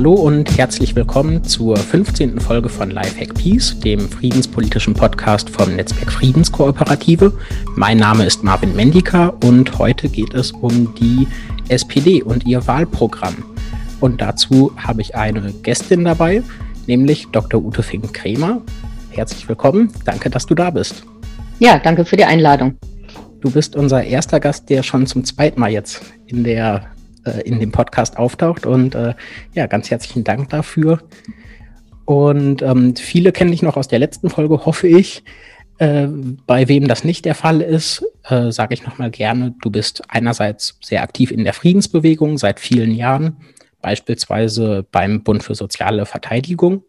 Hallo und herzlich willkommen zur 15. Folge von Lifehack Peace, dem friedenspolitischen Podcast vom Netzwerk Friedenskooperative. Mein Name ist Marvin Mendika und heute geht es um die SPD und ihr Wahlprogramm. Und dazu habe ich eine Gästin dabei, nämlich Dr. Ute Fink-Kremer. Herzlich willkommen. Danke, dass du da bist. Ja, danke für die Einladung. Du bist unser erster Gast, der schon zum zweiten Mal jetzt in der äh, in dem Podcast auftaucht. Und äh, ja, ganz herzlichen Dank dafür. Und ähm, viele kennen dich noch aus der letzten Folge, hoffe ich. Äh, bei wem das nicht der Fall ist, äh, sage ich nochmal gerne, du bist einerseits sehr aktiv in der Friedensbewegung seit vielen Jahren, beispielsweise beim Bund für soziale Verteidigung.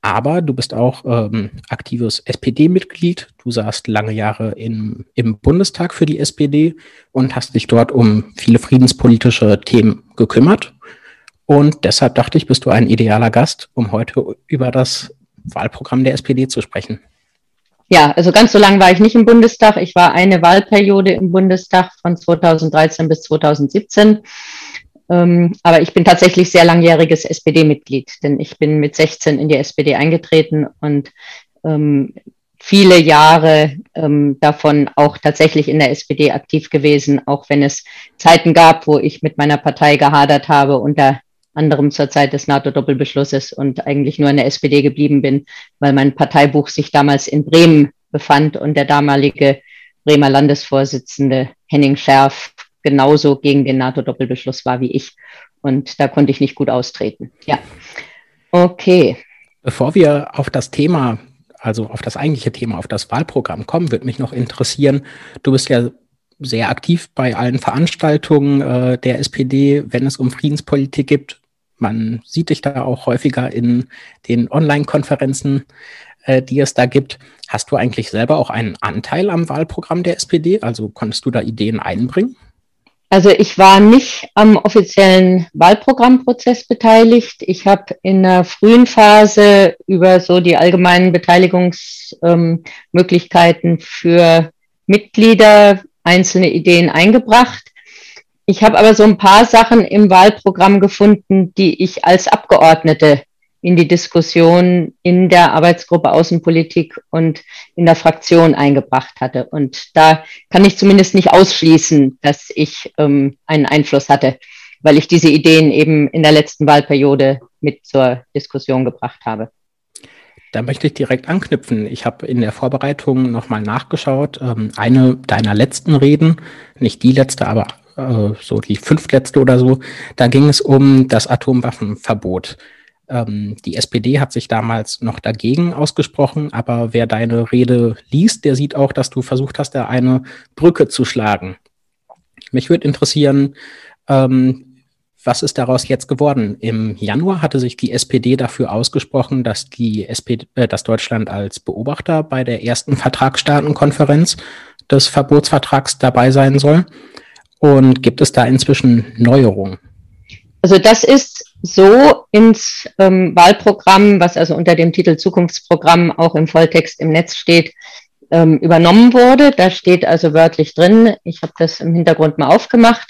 Aber du bist auch ähm, aktives SPD-Mitglied. Du saßt lange Jahre in, im Bundestag für die SPD und hast dich dort um viele friedenspolitische Themen gekümmert. Und deshalb dachte ich, bist du ein idealer Gast, um heute über das Wahlprogramm der SPD zu sprechen. Ja, also ganz so lange war ich nicht im Bundestag. Ich war eine Wahlperiode im Bundestag von 2013 bis 2017 ähm, aber ich bin tatsächlich sehr langjähriges SPD-Mitglied, denn ich bin mit 16 in die SPD eingetreten und ähm, viele Jahre ähm, davon auch tatsächlich in der SPD aktiv gewesen, auch wenn es Zeiten gab, wo ich mit meiner Partei gehadert habe, unter anderem zur Zeit des NATO-Doppelbeschlusses und eigentlich nur in der SPD geblieben bin, weil mein Parteibuch sich damals in Bremen befand und der damalige Bremer Landesvorsitzende Henning Scherf genauso gegen den NATO-Doppelbeschluss war wie ich. Und da konnte ich nicht gut austreten. Ja. Okay. Bevor wir auf das Thema, also auf das eigentliche Thema, auf das Wahlprogramm kommen, würde mich noch interessieren, du bist ja sehr aktiv bei allen Veranstaltungen äh, der SPD, wenn es um Friedenspolitik geht. Man sieht dich da auch häufiger in den Online-Konferenzen, äh, die es da gibt. Hast du eigentlich selber auch einen Anteil am Wahlprogramm der SPD? Also konntest du da Ideen einbringen? Also ich war nicht am offiziellen Wahlprogrammprozess beteiligt. Ich habe in der frühen Phase über so die allgemeinen Beteiligungsmöglichkeiten ähm, für Mitglieder einzelne Ideen eingebracht. Ich habe aber so ein paar Sachen im Wahlprogramm gefunden, die ich als Abgeordnete in die Diskussion in der Arbeitsgruppe Außenpolitik und in der Fraktion eingebracht hatte. Und da kann ich zumindest nicht ausschließen, dass ich ähm, einen Einfluss hatte, weil ich diese Ideen eben in der letzten Wahlperiode mit zur Diskussion gebracht habe. Da möchte ich direkt anknüpfen. Ich habe in der Vorbereitung nochmal nachgeschaut. Ähm, eine deiner letzten Reden, nicht die letzte, aber äh, so die fünftletzte oder so, da ging es um das Atomwaffenverbot. Ähm, die SPD hat sich damals noch dagegen ausgesprochen, aber wer deine Rede liest, der sieht auch, dass du versucht hast, da eine Brücke zu schlagen. Mich würde interessieren, ähm, was ist daraus jetzt geworden? Im Januar hatte sich die SPD dafür ausgesprochen, dass die SPD, äh, dass Deutschland als Beobachter bei der ersten Vertragsstaatenkonferenz des Verbotsvertrags dabei sein soll. Und gibt es da inzwischen Neuerungen? Also das ist so ins ähm, Wahlprogramm, was also unter dem Titel Zukunftsprogramm auch im Volltext im Netz steht, ähm, übernommen wurde. Da steht also wörtlich drin, ich habe das im Hintergrund mal aufgemacht,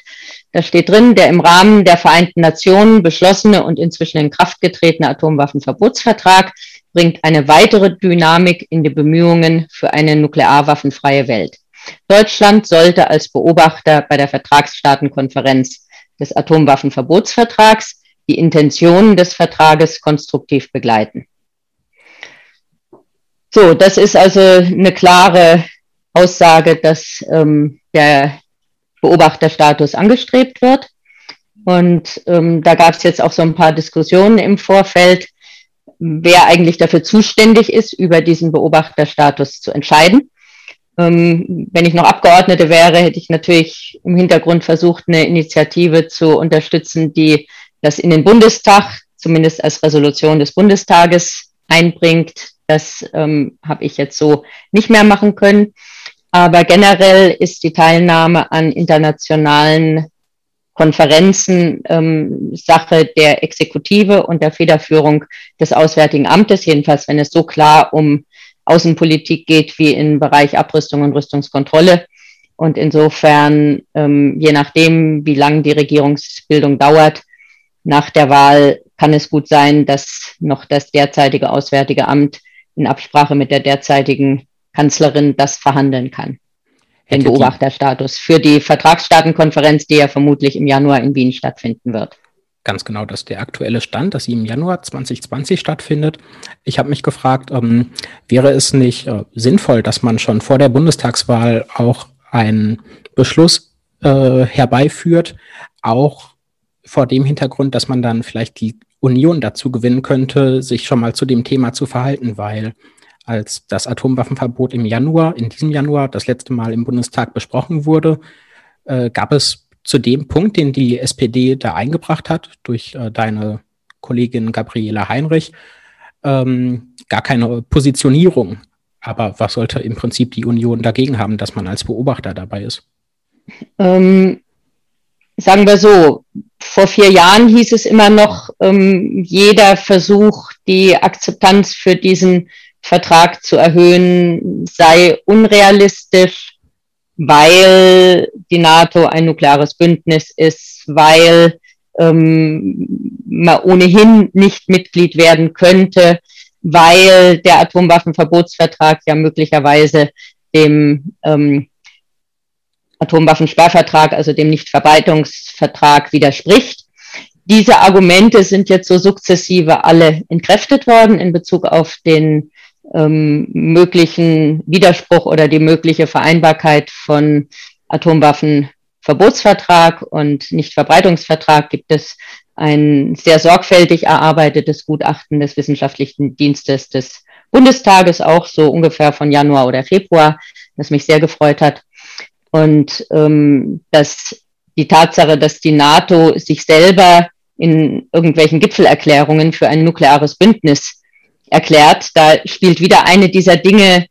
da steht drin, der im Rahmen der Vereinten Nationen beschlossene und inzwischen in Kraft getretene Atomwaffenverbotsvertrag bringt eine weitere Dynamik in die Bemühungen für eine nuklearwaffenfreie Welt. Deutschland sollte als Beobachter bei der Vertragsstaatenkonferenz des Atomwaffenverbotsvertrags die Intentionen des Vertrages konstruktiv begleiten. So, das ist also eine klare Aussage, dass ähm, der Beobachterstatus angestrebt wird. Und ähm, da gab es jetzt auch so ein paar Diskussionen im Vorfeld, wer eigentlich dafür zuständig ist, über diesen Beobachterstatus zu entscheiden. Ähm, wenn ich noch Abgeordnete wäre, hätte ich natürlich im Hintergrund versucht, eine Initiative zu unterstützen, die das in den Bundestag, zumindest als Resolution des Bundestages, einbringt. Das ähm, habe ich jetzt so nicht mehr machen können. Aber generell ist die Teilnahme an internationalen Konferenzen ähm, Sache der Exekutive und der Federführung des Auswärtigen Amtes, jedenfalls wenn es so klar um Außenpolitik geht wie im Bereich Abrüstung und Rüstungskontrolle. Und insofern, ähm, je nachdem, wie lang die Regierungsbildung dauert, nach der Wahl kann es gut sein, dass noch das derzeitige Auswärtige Amt in Absprache mit der derzeitigen Kanzlerin das verhandeln kann. Den Beobachterstatus für die Vertragsstaatenkonferenz, die ja vermutlich im Januar in Wien stattfinden wird. Ganz genau, das ist der aktuelle Stand, dass sie im Januar 2020 stattfindet. Ich habe mich gefragt, ähm, wäre es nicht äh, sinnvoll, dass man schon vor der Bundestagswahl auch einen Beschluss äh, herbeiführt, auch vor dem Hintergrund, dass man dann vielleicht die Union dazu gewinnen könnte, sich schon mal zu dem Thema zu verhalten, weil als das Atomwaffenverbot im Januar, in diesem Januar, das letzte Mal im Bundestag besprochen wurde, äh, gab es zu dem Punkt, den die SPD da eingebracht hat, durch äh, deine Kollegin Gabriela Heinrich, ähm, gar keine Positionierung. Aber was sollte im Prinzip die Union dagegen haben, dass man als Beobachter dabei ist? Ähm, sagen wir so, vor vier Jahren hieß es immer noch, ähm, jeder Versuch, die Akzeptanz für diesen Vertrag zu erhöhen, sei unrealistisch, weil die NATO ein nukleares Bündnis ist, weil ähm, man ohnehin nicht Mitglied werden könnte, weil der Atomwaffenverbotsvertrag ja möglicherweise dem ähm, Atomwaffensperrvertrag, also dem Nichtverbreitungsvertrag, widerspricht. Diese Argumente sind jetzt so sukzessive alle entkräftet worden in Bezug auf den ähm, möglichen Widerspruch oder die mögliche Vereinbarkeit von Atomwaffenverbotsvertrag und Nichtverbreitungsvertrag gibt es ein sehr sorgfältig erarbeitetes Gutachten des wissenschaftlichen Dienstes des Bundestages, auch so ungefähr von Januar oder Februar, das mich sehr gefreut hat. Und ähm, dass die Tatsache, dass die NATO sich selber in irgendwelchen Gipfelerklärungen für ein nukleares Bündnis erklärt, da spielt wieder eine dieser Dinge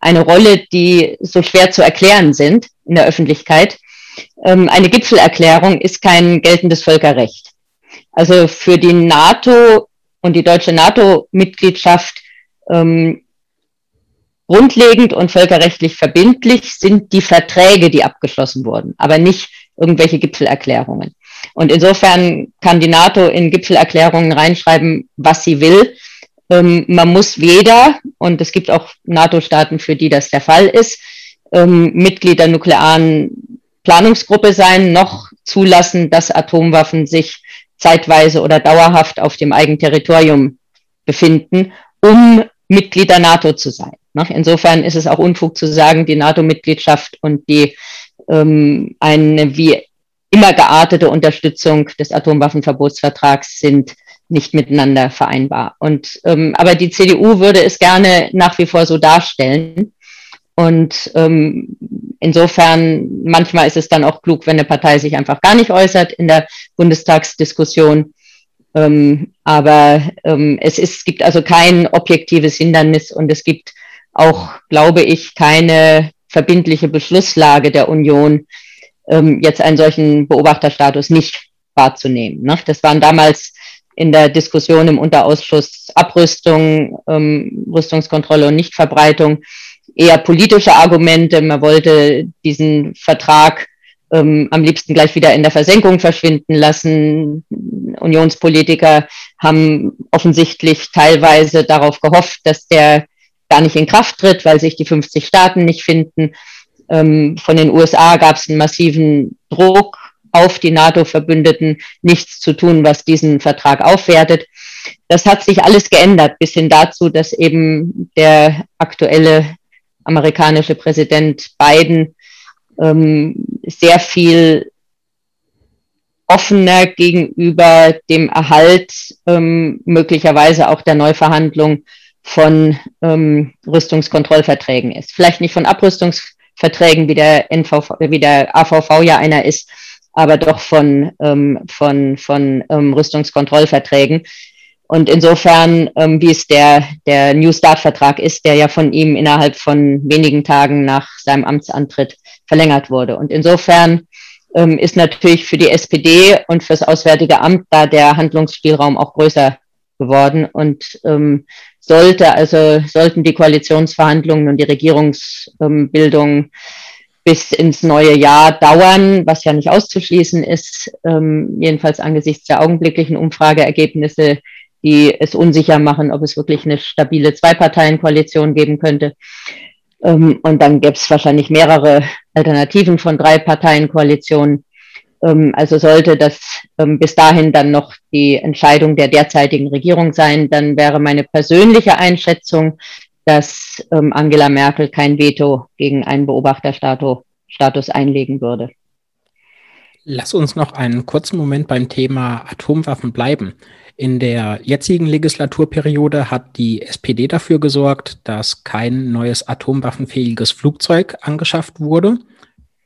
eine Rolle, die so schwer zu erklären sind in der Öffentlichkeit. Ähm, eine Gipfelerklärung ist kein geltendes Völkerrecht. Also für die NATO und die deutsche NATO-Mitgliedschaft ähm, grundlegend und völkerrechtlich verbindlich sind die Verträge, die abgeschlossen wurden, aber nicht irgendwelche Gipfelerklärungen. Und insofern kann die NATO in Gipfelerklärungen reinschreiben, was sie will. Ähm, man muss weder, und es gibt auch NATO-Staaten, für die das der Fall ist, ähm, Mitglied der nuklearen Planungsgruppe sein, noch zulassen, dass Atomwaffen sich zeitweise oder dauerhaft auf dem eigenen Territorium befinden, um Mitglied der NATO zu sein. Ne? Insofern ist es auch Unfug zu sagen, die NATO-Mitgliedschaft und die ähm, eine wie immer geartete Unterstützung des Atomwaffenverbotsvertrags sind nicht miteinander vereinbar. Und ähm, aber die CDU würde es gerne nach wie vor so darstellen. Und ähm, insofern, manchmal ist es dann auch klug, wenn eine Partei sich einfach gar nicht äußert in der Bundestagsdiskussion. Ähm, aber ähm, es, ist, es gibt also kein objektives Hindernis und es gibt auch, glaube ich, keine verbindliche Beschlusslage der Union, ähm, jetzt einen solchen Beobachterstatus nicht wahrzunehmen. Ne? Das waren damals in der Diskussion im Unterausschuss Abrüstung, ähm, Rüstungskontrolle und Nichtverbreitung eher politische Argumente. Man wollte diesen Vertrag ähm, am liebsten gleich wieder in der Versenkung verschwinden lassen. Unionspolitiker haben offensichtlich teilweise darauf gehofft, dass der gar nicht in Kraft tritt, weil sich die 50 Staaten nicht finden. Ähm, von den USA gab es einen massiven Druck auf die NATO-Verbündeten, nichts zu tun, was diesen Vertrag aufwertet. Das hat sich alles geändert, bis hin dazu, dass eben der aktuelle amerikanische Präsident Biden ähm, sehr viel offener gegenüber dem Erhalt ähm, möglicherweise auch der Neuverhandlung von ähm, Rüstungskontrollverträgen ist. Vielleicht nicht von Abrüstungsverträgen, wie der, NVV, wie der AVV ja einer ist, aber doch von, ähm, von, von ähm, Rüstungskontrollverträgen. Und insofern, ähm, wie es der, der New Start-Vertrag ist, der ja von ihm innerhalb von wenigen Tagen nach seinem Amtsantritt verlängert wurde. Und insofern ähm, ist natürlich für die SPD und fürs Auswärtige Amt da der Handlungsspielraum auch größer geworden und ähm, sollte also sollten die Koalitionsverhandlungen und die Regierungsbildung bis ins neue Jahr dauern, was ja nicht auszuschließen ist, ähm, jedenfalls angesichts der augenblicklichen Umfrageergebnisse, die es unsicher machen, ob es wirklich eine stabile Zwei-Parteien-Koalition geben könnte. Ähm, und dann gäbe es wahrscheinlich mehrere Alternativen von Drei-Parteien-Koalitionen. Ähm, also sollte das ähm, bis dahin dann noch die Entscheidung der derzeitigen Regierung sein, dann wäre meine persönliche Einschätzung, dass ähm, Angela Merkel kein Veto gegen einen Beobachterstatus einlegen würde. Lass uns noch einen kurzen Moment beim Thema Atomwaffen bleiben. In der jetzigen Legislaturperiode hat die SPD dafür gesorgt, dass kein neues atomwaffenfähiges Flugzeug angeschafft wurde.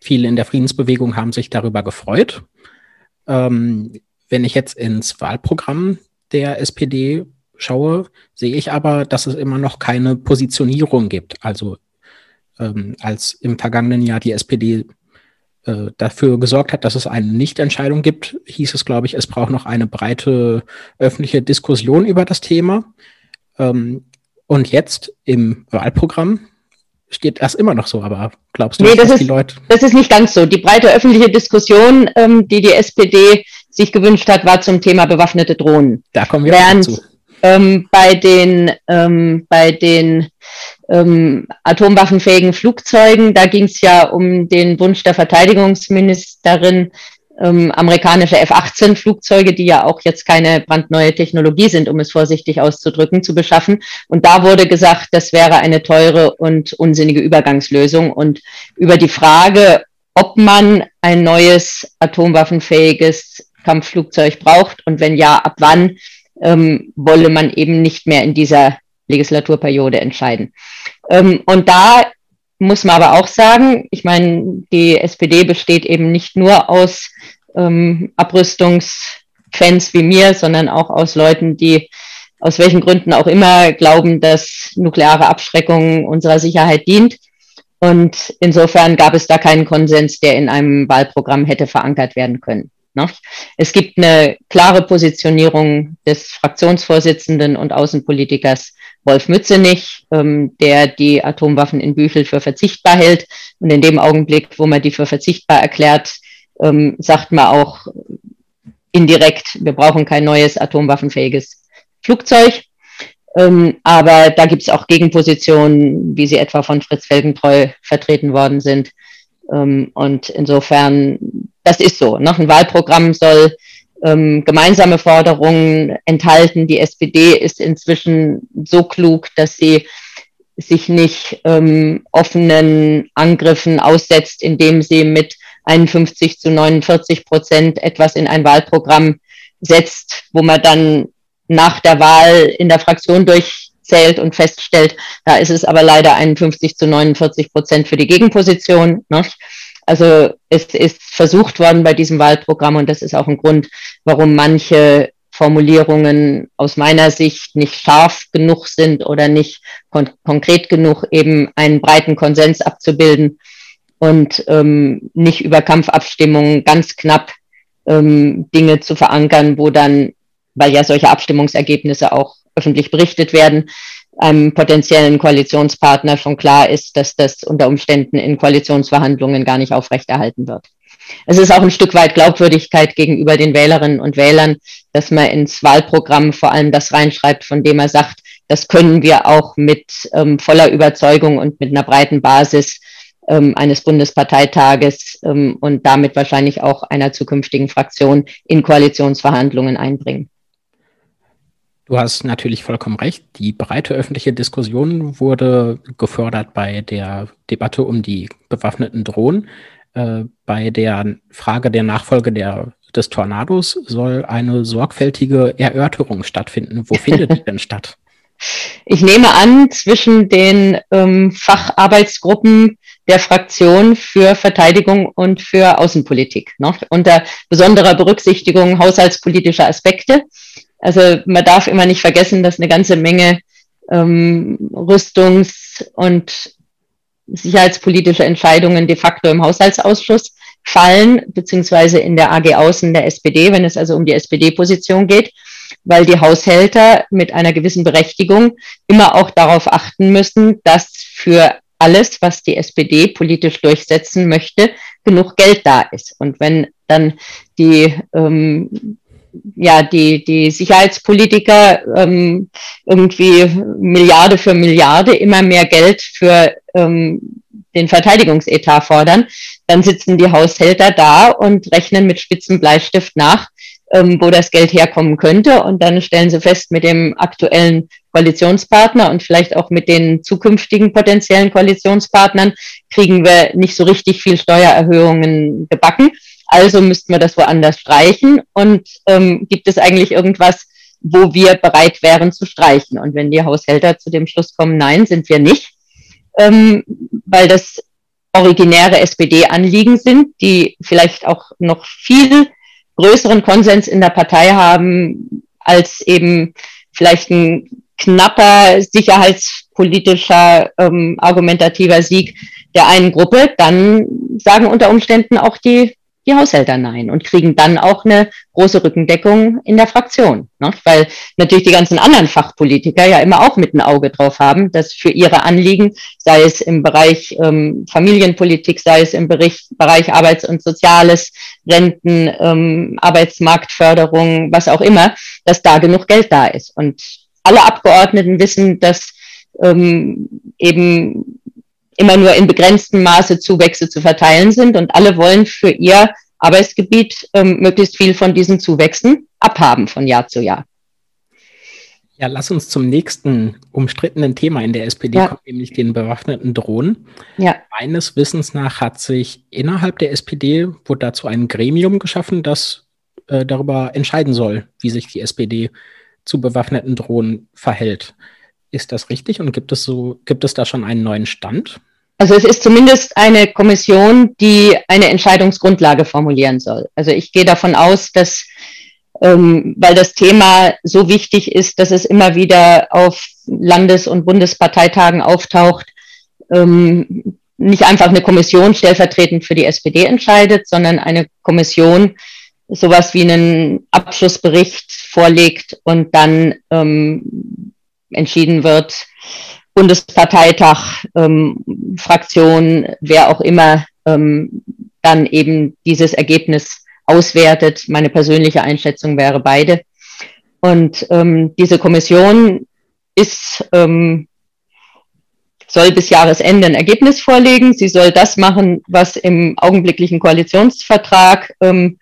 Viele in der Friedensbewegung haben sich darüber gefreut. Ähm, wenn ich jetzt ins Wahlprogramm der SPD schaue, sehe ich aber, dass es immer noch keine Positionierung gibt. Also ähm, als im vergangenen Jahr die SPD äh, dafür gesorgt hat, dass es eine Nichtentscheidung gibt, hieß es, glaube ich, es braucht noch eine breite öffentliche Diskussion über das Thema. Ähm, und jetzt im Wahlprogramm steht das immer noch so, aber glaubst du, nee, das dass ist, die Leute. Das ist nicht ganz so. Die breite öffentliche Diskussion, ähm, die die SPD sich gewünscht hat, war zum Thema bewaffnete Drohnen. Da kommen wir Während, dazu ähm, bei den, ähm, bei den ähm, atomwaffenfähigen Flugzeugen. Da ging es ja um den Wunsch der Verteidigungsministerin, ähm, amerikanische F-18-Flugzeuge, die ja auch jetzt keine brandneue Technologie sind, um es vorsichtig auszudrücken, zu beschaffen. Und da wurde gesagt, das wäre eine teure und unsinnige Übergangslösung. Und über die Frage, ob man ein neues atomwaffenfähiges Kampfflugzeug braucht und wenn ja, ab wann, ähm, wolle man eben nicht mehr in dieser Legislaturperiode entscheiden. Ähm, und da muss man aber auch sagen, ich meine, die SPD besteht eben nicht nur aus ähm, Abrüstungsfans wie mir, sondern auch aus Leuten, die aus welchen Gründen auch immer glauben, dass nukleare Abschreckung unserer Sicherheit dient. Und insofern gab es da keinen Konsens, der in einem Wahlprogramm hätte verankert werden können. Ne? Es gibt eine klare Positionierung des Fraktionsvorsitzenden und Außenpolitikers Wolf Mützenich, ähm, der die Atomwaffen in Büchel für verzichtbar hält. Und in dem Augenblick, wo man die für verzichtbar erklärt, ähm, sagt man auch indirekt, wir brauchen kein neues atomwaffenfähiges Flugzeug. Ähm, aber da gibt es auch Gegenpositionen, wie sie etwa von Fritz Felgentreu vertreten worden sind. Ähm, und insofern das ist so. Noch ein Wahlprogramm soll ähm, gemeinsame Forderungen enthalten. Die SPD ist inzwischen so klug, dass sie sich nicht ähm, offenen Angriffen aussetzt, indem sie mit 51 zu 49 Prozent etwas in ein Wahlprogramm setzt, wo man dann nach der Wahl in der Fraktion durchzählt und feststellt, da ist es aber leider 51 zu 49 Prozent für die Gegenposition. Ne? Also es ist versucht worden bei diesem Wahlprogramm und das ist auch ein Grund, warum manche Formulierungen aus meiner Sicht nicht scharf genug sind oder nicht kon konkret genug, eben einen breiten Konsens abzubilden und ähm, nicht über Kampfabstimmungen ganz knapp ähm, Dinge zu verankern, wo dann, weil ja solche Abstimmungsergebnisse auch öffentlich berichtet werden, einem potenziellen Koalitionspartner schon klar ist, dass das unter Umständen in Koalitionsverhandlungen gar nicht aufrechterhalten wird. Es ist auch ein Stück weit Glaubwürdigkeit gegenüber den Wählerinnen und Wählern, dass man ins Wahlprogramm vor allem das reinschreibt, von dem er sagt, das können wir auch mit ähm, voller Überzeugung und mit einer breiten Basis ähm, eines Bundesparteitages ähm, und damit wahrscheinlich auch einer zukünftigen Fraktion in Koalitionsverhandlungen einbringen. Du hast natürlich vollkommen recht. Die breite öffentliche Diskussion wurde gefördert bei der Debatte um die bewaffneten Drohnen. Äh, bei der Frage der Nachfolge der, des Tornados soll eine sorgfältige Erörterung stattfinden. Wo findet die denn statt? Ich nehme an, zwischen den ähm, Facharbeitsgruppen der Fraktion für Verteidigung und für Außenpolitik, ne? unter besonderer Berücksichtigung haushaltspolitischer Aspekte. Also man darf immer nicht vergessen, dass eine ganze Menge ähm, Rüstungs- und sicherheitspolitische Entscheidungen de facto im Haushaltsausschuss fallen, beziehungsweise in der AG Außen der SPD, wenn es also um die SPD-Position geht, weil die Haushälter mit einer gewissen Berechtigung immer auch darauf achten müssen, dass für alles, was die SPD politisch durchsetzen möchte, genug Geld da ist. Und wenn dann die ähm, ja, die, die Sicherheitspolitiker ähm, irgendwie Milliarde für Milliarde immer mehr Geld für ähm, den Verteidigungsetat fordern, dann sitzen die Haushälter da und rechnen mit spitzen Bleistift nach, ähm, wo das Geld herkommen könnte. Und dann stellen sie fest, mit dem aktuellen Koalitionspartner und vielleicht auch mit den zukünftigen potenziellen Koalitionspartnern kriegen wir nicht so richtig viel Steuererhöhungen gebacken. Also müssten wir das woanders streichen. Und ähm, gibt es eigentlich irgendwas, wo wir bereit wären zu streichen? Und wenn die Haushälter zu dem Schluss kommen, nein, sind wir nicht, ähm, weil das originäre SPD-Anliegen sind, die vielleicht auch noch viel größeren Konsens in der Partei haben als eben vielleicht ein knapper sicherheitspolitischer ähm, argumentativer Sieg der einen Gruppe, dann sagen unter Umständen auch die die Haushälter nein und kriegen dann auch eine große Rückendeckung in der Fraktion. Ne? Weil natürlich die ganzen anderen Fachpolitiker ja immer auch mit ein Auge drauf haben, dass für ihre Anliegen, sei es im Bereich ähm, Familienpolitik, sei es im Bereich, Bereich Arbeits- und Soziales, Renten, ähm, Arbeitsmarktförderung, was auch immer, dass da genug Geld da ist. Und alle Abgeordneten wissen, dass ähm, eben immer nur in begrenztem Maße Zuwächse zu verteilen sind und alle wollen für ihr Arbeitsgebiet ähm, möglichst viel von diesen Zuwächsen abhaben von Jahr zu Jahr. Ja, lass uns zum nächsten umstrittenen Thema in der SPD ja. kommen, nämlich den bewaffneten Drohnen. Ja. Meines Wissens nach hat sich innerhalb der SPD wurde dazu ein Gremium geschaffen, das äh, darüber entscheiden soll, wie sich die SPD zu bewaffneten Drohnen verhält. Ist das richtig und gibt es so, gibt es da schon einen neuen Stand? Also es ist zumindest eine Kommission, die eine Entscheidungsgrundlage formulieren soll. Also ich gehe davon aus, dass ähm, weil das Thema so wichtig ist, dass es immer wieder auf Landes- und Bundesparteitagen auftaucht, ähm, nicht einfach eine Kommission stellvertretend für die SPD entscheidet, sondern eine Kommission sowas wie einen Abschlussbericht vorlegt und dann ähm, entschieden wird, Bundesparteitag, ähm, Fraktion, wer auch immer ähm, dann eben dieses Ergebnis auswertet. Meine persönliche Einschätzung wäre beide. Und ähm, diese Kommission ist, ähm, soll bis Jahresende ein Ergebnis vorlegen. Sie soll das machen, was im augenblicklichen Koalitionsvertrag ähm,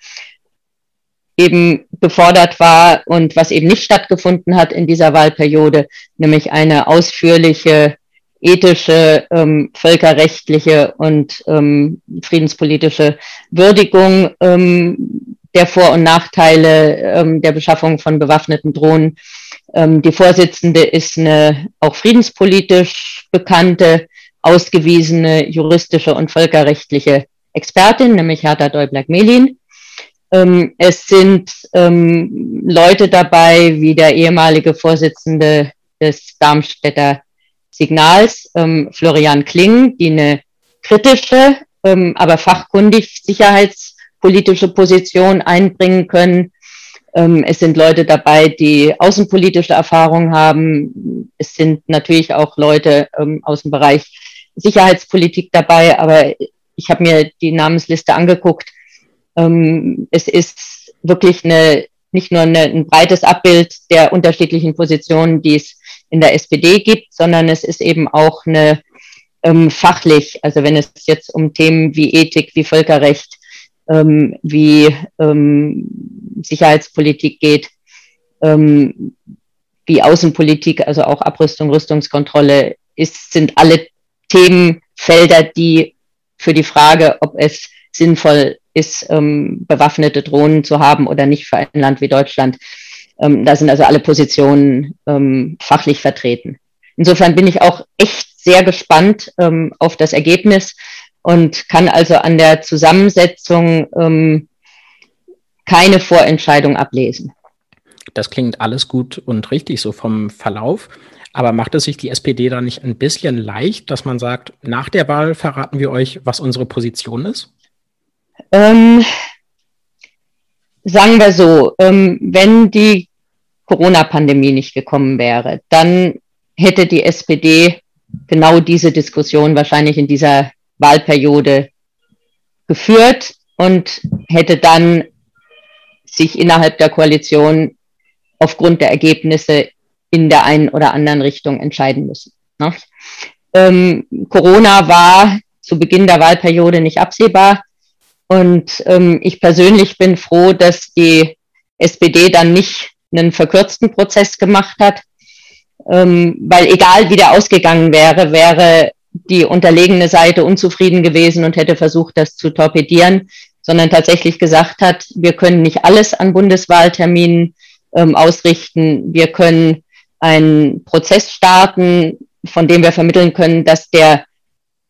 eben gefordert war und was eben nicht stattgefunden hat in dieser Wahlperiode, nämlich eine ausführliche ethische, ähm, völkerrechtliche und ähm, friedenspolitische Würdigung ähm, der Vor- und Nachteile ähm, der Beschaffung von bewaffneten Drohnen. Ähm, die Vorsitzende ist eine auch friedenspolitisch bekannte, ausgewiesene juristische und völkerrechtliche Expertin, nämlich Hertha Däubler-Melin. Ähm, es sind ähm, Leute dabei, wie der ehemalige Vorsitzende des Darmstädter Signals, ähm, Florian Kling, die eine kritische, ähm, aber fachkundig sicherheitspolitische Position einbringen können. Ähm, es sind Leute dabei, die außenpolitische Erfahrung haben. Es sind natürlich auch Leute ähm, aus dem Bereich Sicherheitspolitik dabei, aber ich habe mir die Namensliste angeguckt ähm, es ist wirklich eine, nicht nur eine, ein breites Abbild der unterschiedlichen Positionen, die es in der SPD gibt, sondern es ist eben auch eine ähm, fachlich, also wenn es jetzt um Themen wie Ethik, wie Völkerrecht, ähm, wie ähm, Sicherheitspolitik geht, ähm, wie Außenpolitik, also auch Abrüstung, Rüstungskontrolle, ist, sind alle Themenfelder, die für die Frage, ob es sinnvoll ist, ähm, bewaffnete Drohnen zu haben oder nicht für ein Land wie Deutschland. Ähm, da sind also alle Positionen ähm, fachlich vertreten. Insofern bin ich auch echt sehr gespannt ähm, auf das Ergebnis und kann also an der Zusammensetzung ähm, keine Vorentscheidung ablesen. Das klingt alles gut und richtig so vom Verlauf. Aber macht es sich die SPD da nicht ein bisschen leicht, dass man sagt, nach der Wahl verraten wir euch, was unsere Position ist? Ähm, sagen wir so, ähm, wenn die Corona-Pandemie nicht gekommen wäre, dann hätte die SPD genau diese Diskussion wahrscheinlich in dieser Wahlperiode geführt und hätte dann sich innerhalb der Koalition aufgrund der Ergebnisse in der einen oder anderen Richtung entscheiden müssen. Ne? Ähm, Corona war zu Beginn der Wahlperiode nicht absehbar. Und ähm, ich persönlich bin froh, dass die SPD dann nicht einen verkürzten Prozess gemacht hat, ähm, weil egal wie der ausgegangen wäre, wäre die unterlegene Seite unzufrieden gewesen und hätte versucht, das zu torpedieren, sondern tatsächlich gesagt hat, wir können nicht alles an Bundeswahlterminen ähm, ausrichten. Wir können einen Prozess starten, von dem wir vermitteln können, dass der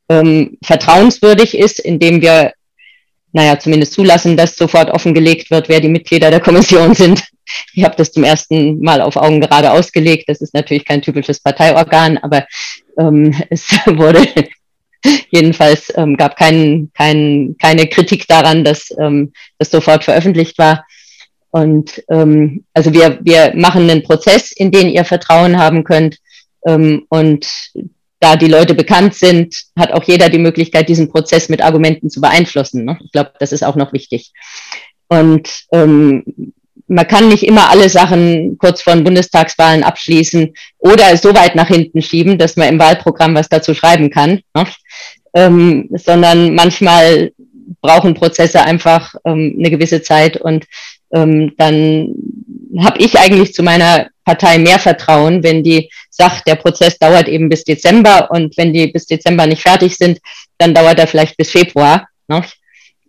ähm, vertrauenswürdig ist, indem wir, naja, zumindest zulassen, dass sofort offengelegt wird, wer die Mitglieder der Kommission sind. Ich habe das zum ersten Mal auf Augen gerade ausgelegt. Das ist natürlich kein typisches Parteiorgan, aber ähm, es wurde jedenfalls ähm, gab kein, kein, keine Kritik daran, dass ähm, das sofort veröffentlicht war. Und ähm, also wir, wir machen einen Prozess, in den ihr Vertrauen haben könnt. Ähm, und da die Leute bekannt sind, hat auch jeder die Möglichkeit, diesen Prozess mit Argumenten zu beeinflussen. Ne? Ich glaube, das ist auch noch wichtig. Und ähm, man kann nicht immer alle Sachen kurz vor den Bundestagswahlen abschließen oder so weit nach hinten schieben, dass man im Wahlprogramm was dazu schreiben kann, ne? ähm, sondern manchmal brauchen Prozesse einfach ähm, eine gewisse Zeit und ähm, dann habe ich eigentlich zu meiner Partei mehr Vertrauen, wenn die sagt, der Prozess dauert eben bis Dezember und wenn die bis Dezember nicht fertig sind, dann dauert er vielleicht bis Februar. Ne?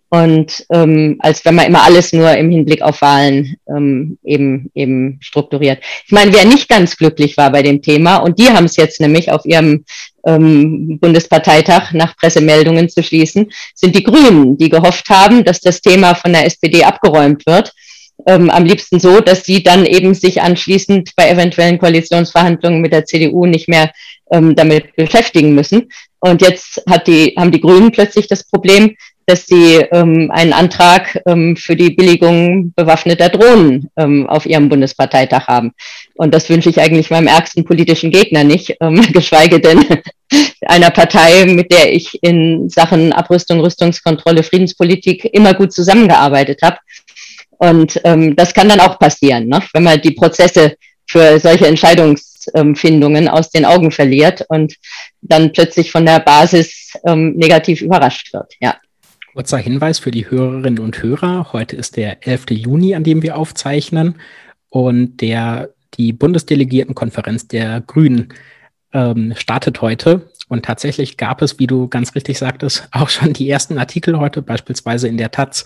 Und ähm, als wenn man immer alles nur im Hinblick auf Wahlen ähm, eben, eben strukturiert. Ich meine, wer nicht ganz glücklich war bei dem Thema, und die haben es jetzt nämlich auf ihrem ähm, Bundesparteitag nach Pressemeldungen zu schließen, sind die Grünen, die gehofft haben, dass das Thema von der SPD abgeräumt wird ähm, am liebsten so, dass sie dann eben sich anschließend bei eventuellen Koalitionsverhandlungen mit der CDU nicht mehr ähm, damit beschäftigen müssen. Und jetzt hat die, haben die Grünen plötzlich das Problem, dass sie ähm, einen Antrag ähm, für die Billigung bewaffneter Drohnen ähm, auf ihrem Bundesparteitag haben. Und das wünsche ich eigentlich meinem ärgsten politischen Gegner nicht, ähm, geschweige denn einer Partei, mit der ich in Sachen Abrüstung, Rüstungskontrolle, Friedenspolitik immer gut zusammengearbeitet habe. Und ähm, das kann dann auch passieren, ne? wenn man die Prozesse für solche Entscheidungsfindungen aus den Augen verliert und dann plötzlich von der Basis ähm, negativ überrascht wird. Ja. Kurzer Hinweis für die Hörerinnen und Hörer. Heute ist der 11. Juni, an dem wir aufzeichnen. Und der, die Bundesdelegiertenkonferenz der Grünen ähm, startet heute. Und tatsächlich gab es, wie du ganz richtig sagtest, auch schon die ersten Artikel heute, beispielsweise in der Taz,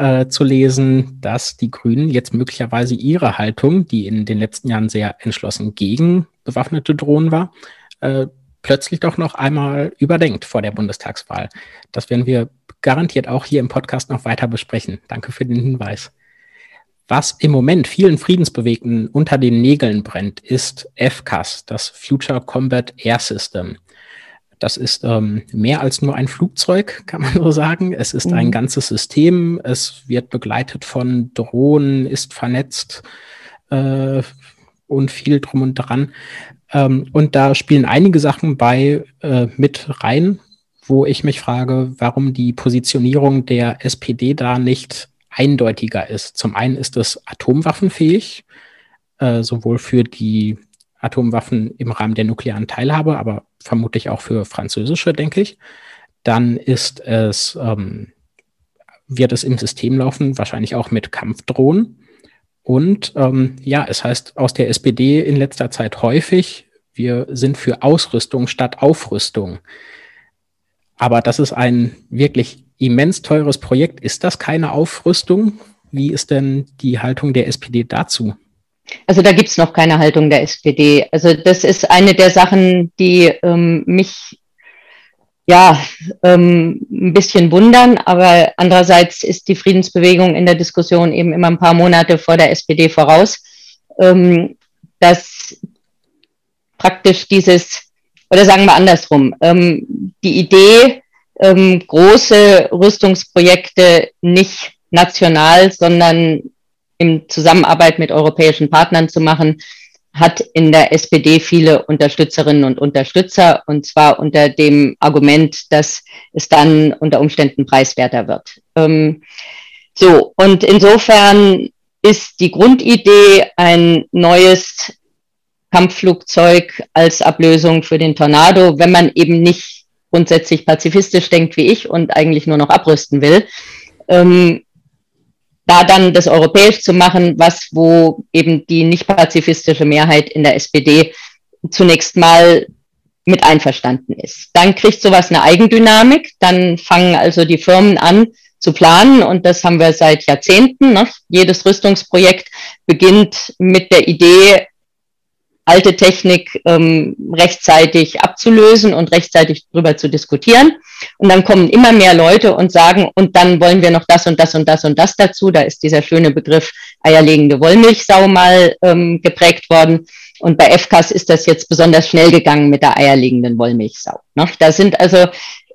äh, zu lesen, dass die Grünen jetzt möglicherweise ihre Haltung, die in den letzten Jahren sehr entschlossen gegen bewaffnete Drohnen war, äh, plötzlich doch noch einmal überdenkt vor der Bundestagswahl. Das werden wir garantiert auch hier im Podcast noch weiter besprechen. Danke für den Hinweis. Was im Moment vielen Friedensbewegten unter den Nägeln brennt, ist FCAS, das Future Combat Air System. Das ist ähm, mehr als nur ein Flugzeug, kann man so sagen. Es ist mhm. ein ganzes System. Es wird begleitet von Drohnen, ist vernetzt äh, und viel drum und dran. Ähm, und da spielen einige Sachen bei äh, mit rein, wo ich mich frage, warum die Positionierung der SPD da nicht eindeutiger ist. Zum einen ist es atomwaffenfähig, äh, sowohl für die Atomwaffen im Rahmen der nuklearen Teilhabe, aber vermutlich auch für französische, denke ich. Dann ist es, ähm, wird es im System laufen, wahrscheinlich auch mit Kampfdrohnen. Und ähm, ja, es heißt aus der SPD in letzter Zeit häufig, wir sind für Ausrüstung statt Aufrüstung. Aber das ist ein wirklich immens teures Projekt. Ist das keine Aufrüstung? Wie ist denn die Haltung der SPD dazu? Also da gibt's noch keine Haltung der SPD. Also das ist eine der Sachen, die ähm, mich ja ähm, ein bisschen wundern, aber andererseits ist die Friedensbewegung in der Diskussion eben immer ein paar Monate vor der SPD voraus, ähm, dass praktisch dieses, oder sagen wir andersrum, ähm, die Idee, ähm, große Rüstungsprojekte nicht national, sondern in Zusammenarbeit mit europäischen Partnern zu machen, hat in der SPD viele Unterstützerinnen und Unterstützer, und zwar unter dem Argument, dass es dann unter Umständen preiswerter wird. Ähm, so, und insofern ist die Grundidee ein neues Kampfflugzeug als Ablösung für den Tornado, wenn man eben nicht grundsätzlich pazifistisch denkt wie ich und eigentlich nur noch abrüsten will. Ähm, da dann das europäisch zu machen, was wo eben die nicht pazifistische Mehrheit in der SPD zunächst mal mit einverstanden ist. Dann kriegt sowas eine Eigendynamik, dann fangen also die Firmen an zu planen und das haben wir seit Jahrzehnten. Ne? Jedes Rüstungsprojekt beginnt mit der Idee, alte Technik ähm, rechtzeitig abzulösen und rechtzeitig drüber zu diskutieren. Und dann kommen immer mehr Leute und sagen, und dann wollen wir noch das und das und das und das dazu. Da ist dieser schöne Begriff eierlegende Wollmilchsau mal ähm, geprägt worden. Und bei FKs ist das jetzt besonders schnell gegangen mit der eierlegenden Wollmilchsau. Ne? Da sind also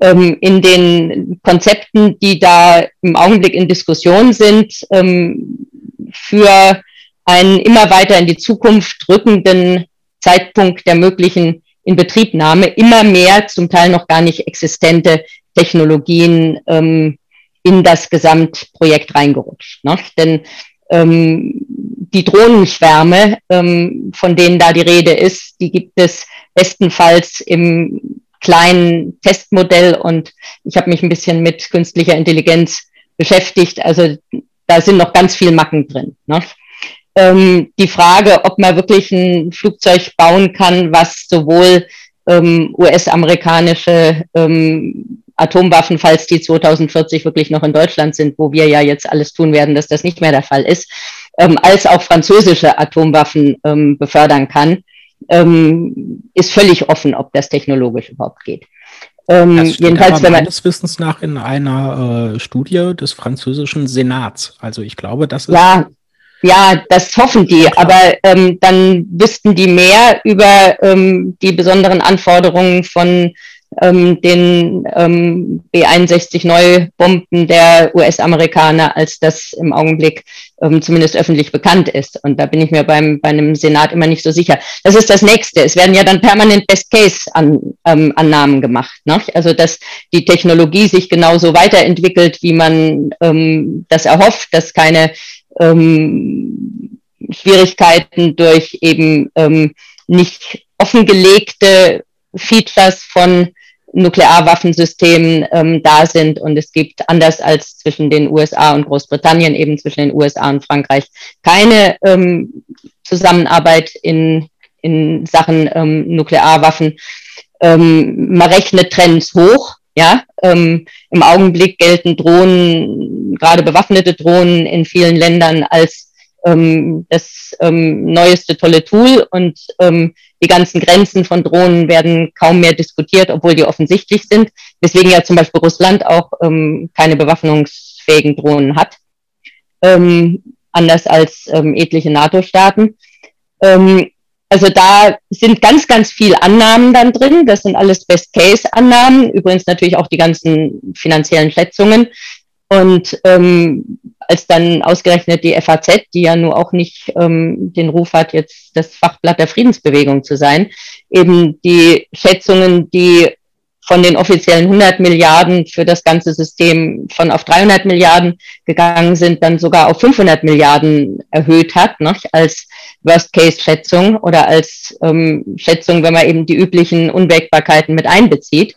ähm, in den Konzepten, die da im Augenblick in Diskussion sind, ähm, für einen immer weiter in die Zukunft rückenden Zeitpunkt der möglichen Inbetriebnahme immer mehr zum Teil noch gar nicht existente Technologien ähm, in das Gesamtprojekt reingerutscht. Ne? Denn ähm, die Drohnenschwärme, ähm, von denen da die Rede ist, die gibt es bestenfalls im kleinen Testmodell und ich habe mich ein bisschen mit künstlicher Intelligenz beschäftigt. Also da sind noch ganz viel Macken drin. Ne? Ähm, die Frage, ob man wirklich ein Flugzeug bauen kann, was sowohl ähm, US-amerikanische ähm, Atomwaffen, falls die 2040 wirklich noch in Deutschland sind, wo wir ja jetzt alles tun werden, dass das nicht mehr der Fall ist, ähm, als auch französische Atomwaffen ähm, befördern kann, ähm, ist völlig offen, ob das technologisch überhaupt geht. Ähm, das jedenfalls, wenn man meines Wissens nach in einer äh, Studie des französischen Senats. Also ich glaube, das ist ja ja, das hoffen die, aber ähm, dann wüssten die mehr über ähm, die besonderen Anforderungen von ähm, den ähm, B-61 Neubomben der US-Amerikaner, als das im Augenblick ähm, zumindest öffentlich bekannt ist. Und da bin ich mir beim, bei einem Senat immer nicht so sicher. Das ist das Nächste. Es werden ja dann permanent Best-Case-Annahmen -An gemacht. Ne? Also, dass die Technologie sich genauso weiterentwickelt, wie man ähm, das erhofft, dass keine ähm, Schwierigkeiten durch eben ähm, nicht offengelegte Features von Nuklearwaffensystemen ähm, da sind. Und es gibt, anders als zwischen den USA und Großbritannien, eben zwischen den USA und Frankreich, keine ähm, Zusammenarbeit in, in Sachen ähm, Nuklearwaffen. Ähm, man rechnet Trends hoch. Ja, ähm, im Augenblick gelten Drohnen, gerade bewaffnete Drohnen in vielen Ländern als ähm, das ähm, neueste tolle Tool und ähm, die ganzen Grenzen von Drohnen werden kaum mehr diskutiert, obwohl die offensichtlich sind. Deswegen ja zum Beispiel Russland auch ähm, keine bewaffnungsfähigen Drohnen hat, ähm, anders als etliche NATO-Staaten. Ähm, also da sind ganz, ganz viel Annahmen dann drin. Das sind alles Best-Case-Annahmen. Übrigens natürlich auch die ganzen finanziellen Schätzungen. Und ähm, als dann ausgerechnet die FAZ, die ja nur auch nicht ähm, den Ruf hat, jetzt das Fachblatt der Friedensbewegung zu sein, eben die Schätzungen, die von den offiziellen 100 Milliarden für das ganze System von auf 300 Milliarden gegangen sind, dann sogar auf 500 Milliarden erhöht hat, ne, als Worst-Case-Schätzung oder als ähm, Schätzung, wenn man eben die üblichen Unwägbarkeiten mit einbezieht.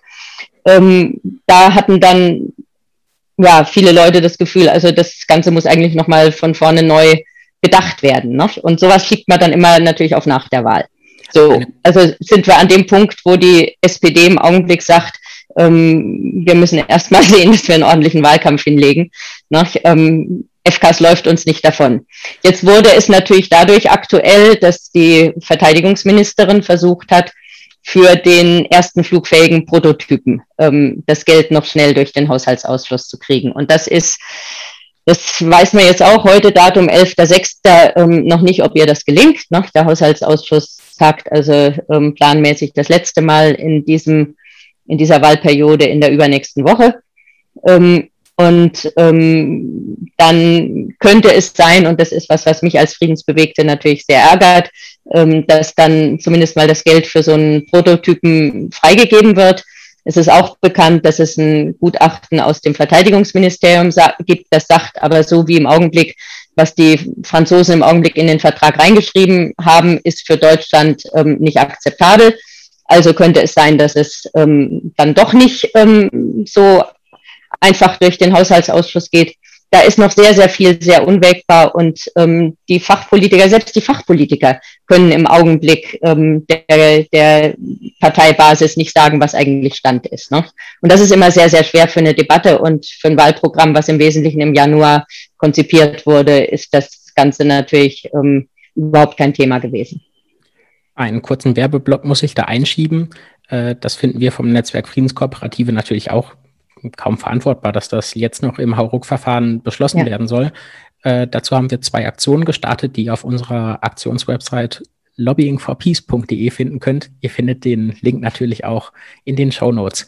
Ähm, da hatten dann ja viele Leute das Gefühl, also das Ganze muss eigentlich nochmal von vorne neu gedacht werden. Ne? Und sowas schiebt man dann immer natürlich auf nach der Wahl. So, also sind wir an dem Punkt, wo die SPD im Augenblick sagt, ähm, wir müssen erstmal sehen, dass wir einen ordentlichen Wahlkampf hinlegen. Ne? Ähm, FKs läuft uns nicht davon. Jetzt wurde es natürlich dadurch aktuell, dass die Verteidigungsministerin versucht hat, für den ersten flugfähigen Prototypen ähm, das Geld noch schnell durch den Haushaltsausschuss zu kriegen. Und das ist das weiß man jetzt auch heute, Datum 11.06. Ähm, noch nicht, ob ihr das gelingt. Ne? Der Haushaltsausschuss sagt also ähm, planmäßig das letzte Mal in, diesem, in dieser Wahlperiode in der übernächsten Woche. Ähm, und ähm, dann könnte es sein, und das ist was, was mich als Friedensbewegte natürlich sehr ärgert, ähm, dass dann zumindest mal das Geld für so einen Prototypen freigegeben wird. Es ist auch bekannt, dass es ein Gutachten aus dem Verteidigungsministerium gibt, das sagt, aber so wie im Augenblick, was die Franzosen im Augenblick in den Vertrag reingeschrieben haben, ist für Deutschland ähm, nicht akzeptabel. Also könnte es sein, dass es ähm, dann doch nicht ähm, so einfach durch den Haushaltsausschuss geht da ist noch sehr, sehr viel sehr unwägbar und ähm, die Fachpolitiker, selbst die Fachpolitiker können im Augenblick ähm, der, der Parteibasis nicht sagen, was eigentlich Stand ist. Ne? Und das ist immer sehr, sehr schwer für eine Debatte und für ein Wahlprogramm, was im Wesentlichen im Januar konzipiert wurde, ist das Ganze natürlich ähm, überhaupt kein Thema gewesen. Einen kurzen Werbeblock muss ich da einschieben. Äh, das finden wir vom Netzwerk Friedenskooperative natürlich auch kaum verantwortbar, dass das jetzt noch im Hauruck-Verfahren beschlossen ja. werden soll. Äh, dazu haben wir zwei Aktionen gestartet, die ihr auf unserer Aktionswebsite lobbyingforpeace.de finden könnt. Ihr findet den Link natürlich auch in den Show Notes.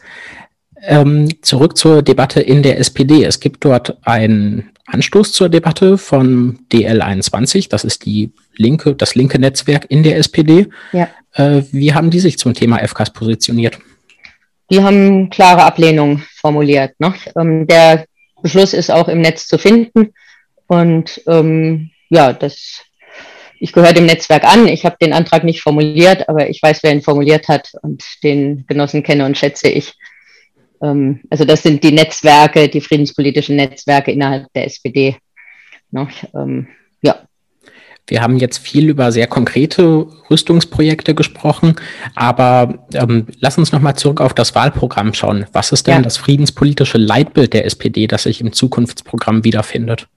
Ähm, zurück zur Debatte in der SPD. Es gibt dort einen Anstoß zur Debatte von DL21. Das ist die linke, das linke Netzwerk in der SPD. Ja. Äh, wie haben die sich zum Thema FKs positioniert? Die haben klare Ablehnung formuliert. Ne? Ähm, der Beschluss ist auch im Netz zu finden. Und ähm, ja, das, ich gehöre dem Netzwerk an. Ich habe den Antrag nicht formuliert, aber ich weiß, wer ihn formuliert hat und den Genossen kenne und schätze ich. Ähm, also das sind die Netzwerke, die friedenspolitischen Netzwerke innerhalb der SPD. Ne? Ähm, ja. Wir haben jetzt viel über sehr konkrete Rüstungsprojekte gesprochen, aber ähm, lass uns nochmal zurück auf das Wahlprogramm schauen. Was ist denn ja. das friedenspolitische Leitbild der SPD, das sich im Zukunftsprogramm wiederfindet?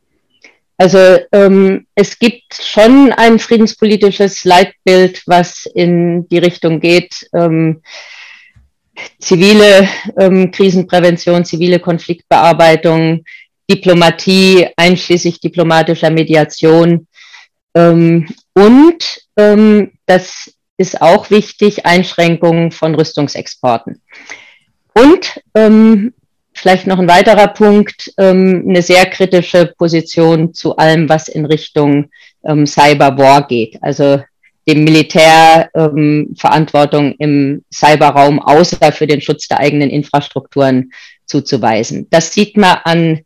Also ähm, es gibt schon ein friedenspolitisches Leitbild, was in die Richtung geht, ähm, zivile ähm, Krisenprävention, zivile Konfliktbearbeitung, Diplomatie einschließlich diplomatischer Mediation, ähm, und ähm, das ist auch wichtig, Einschränkungen von Rüstungsexporten. Und ähm, vielleicht noch ein weiterer Punkt, ähm, eine sehr kritische Position zu allem, was in Richtung ähm, Cyberwar geht. Also dem Militär ähm, Verantwortung im Cyberraum außer für den Schutz der eigenen Infrastrukturen zuzuweisen. Das sieht man an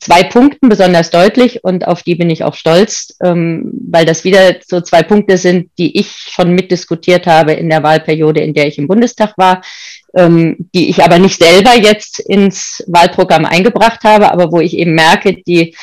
zwei Punkten besonders deutlich und auf die bin ich auch stolz, ähm, weil das wieder so zwei Punkte sind, die ich schon mitdiskutiert habe in der Wahlperiode, in der ich im Bundestag war, ähm, die ich aber nicht selber jetzt ins Wahlprogramm eingebracht habe, aber wo ich eben merke, die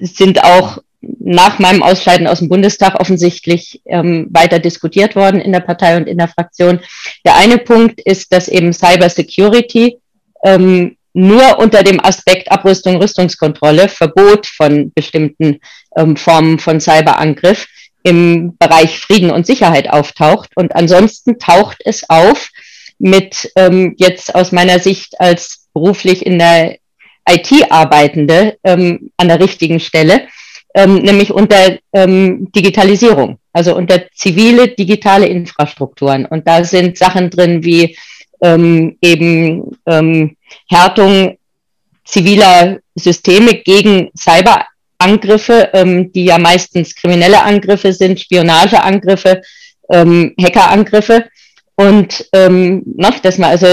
sind auch nach meinem Ausscheiden aus dem Bundestag offensichtlich ähm, weiter diskutiert worden in der Partei und in der Fraktion. Der eine Punkt ist, dass eben Cyber Security ähm, nur unter dem Aspekt Abrüstung, Rüstungskontrolle, Verbot von bestimmten ähm, Formen von Cyberangriff im Bereich Frieden und Sicherheit auftaucht. Und ansonsten taucht es auf mit ähm, jetzt aus meiner Sicht als beruflich in der IT arbeitende ähm, an der richtigen Stelle, ähm, nämlich unter ähm, Digitalisierung, also unter zivile digitale Infrastrukturen. Und da sind Sachen drin wie ähm, eben ähm, Härtung ziviler Systeme gegen Cyberangriffe, ähm, die ja meistens kriminelle Angriffe sind, Spionageangriffe, ähm, Hackerangriffe. Und ähm, noch, dass man also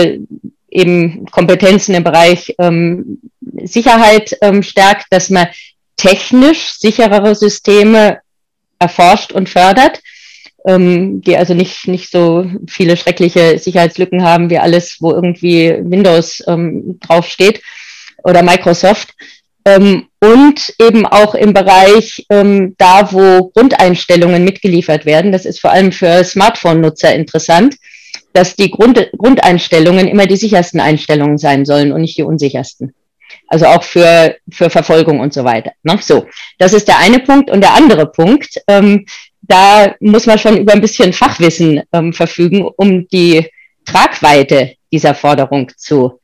eben Kompetenzen im Bereich ähm, Sicherheit ähm, stärkt, dass man technisch sicherere Systeme erforscht und fördert ähm, die also nicht, nicht so viele schreckliche Sicherheitslücken haben wie alles, wo irgendwie Windows ähm, draufsteht oder Microsoft. Ähm, und eben auch im Bereich ähm, da, wo Grundeinstellungen mitgeliefert werden. Das ist vor allem für Smartphone-Nutzer interessant, dass die Grund, Grundeinstellungen immer die sichersten Einstellungen sein sollen und nicht die unsichersten. Also auch für, für Verfolgung und so weiter. Ne? So, das ist der eine Punkt. Und der andere Punkt, ähm, da muss man schon über ein bisschen Fachwissen ähm, verfügen, um die Tragweite dieser Forderung zu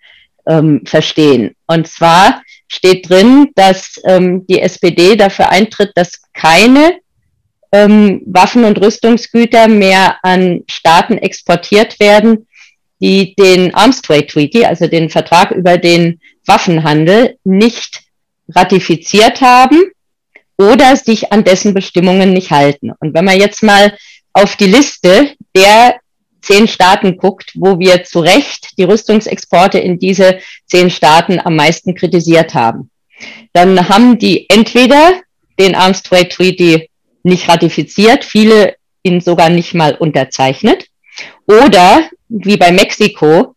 ähm, verstehen. Und zwar steht drin, dass ähm, die SPD dafür eintritt, dass keine ähm, Waffen- und Rüstungsgüter mehr an Staaten exportiert werden, die den Arms Trade Treaty, also den Vertrag über den Waffenhandel, nicht ratifiziert haben oder sich an dessen Bestimmungen nicht halten. Und wenn man jetzt mal auf die Liste der zehn Staaten guckt, wo wir zu Recht die Rüstungsexporte in diese zehn Staaten am meisten kritisiert haben, dann haben die entweder den Arms Trade Treaty nicht ratifiziert, viele ihn sogar nicht mal unterzeichnet, oder wie bei Mexiko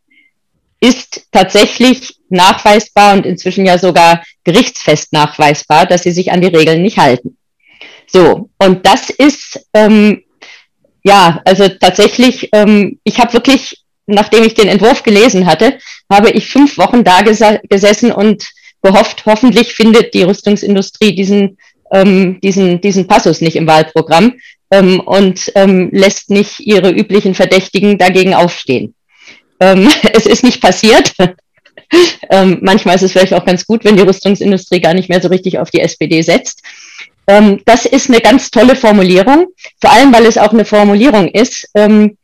ist tatsächlich nachweisbar und inzwischen ja sogar gerichtsfest nachweisbar, dass sie sich an die Regeln nicht halten. So, und das ist ähm, ja, also tatsächlich, ähm, ich habe wirklich, nachdem ich den Entwurf gelesen hatte, habe ich fünf Wochen da ges gesessen und gehofft, hoffentlich findet die Rüstungsindustrie diesen, ähm, diesen, diesen Passus nicht im Wahlprogramm ähm, und ähm, lässt nicht ihre üblichen Verdächtigen dagegen aufstehen. Ähm, es ist nicht passiert. Ähm, manchmal ist es vielleicht auch ganz gut, wenn die Rüstungsindustrie gar nicht mehr so richtig auf die SPD setzt. Ähm, das ist eine ganz tolle Formulierung, vor allem weil es auch eine Formulierung ist, ähm,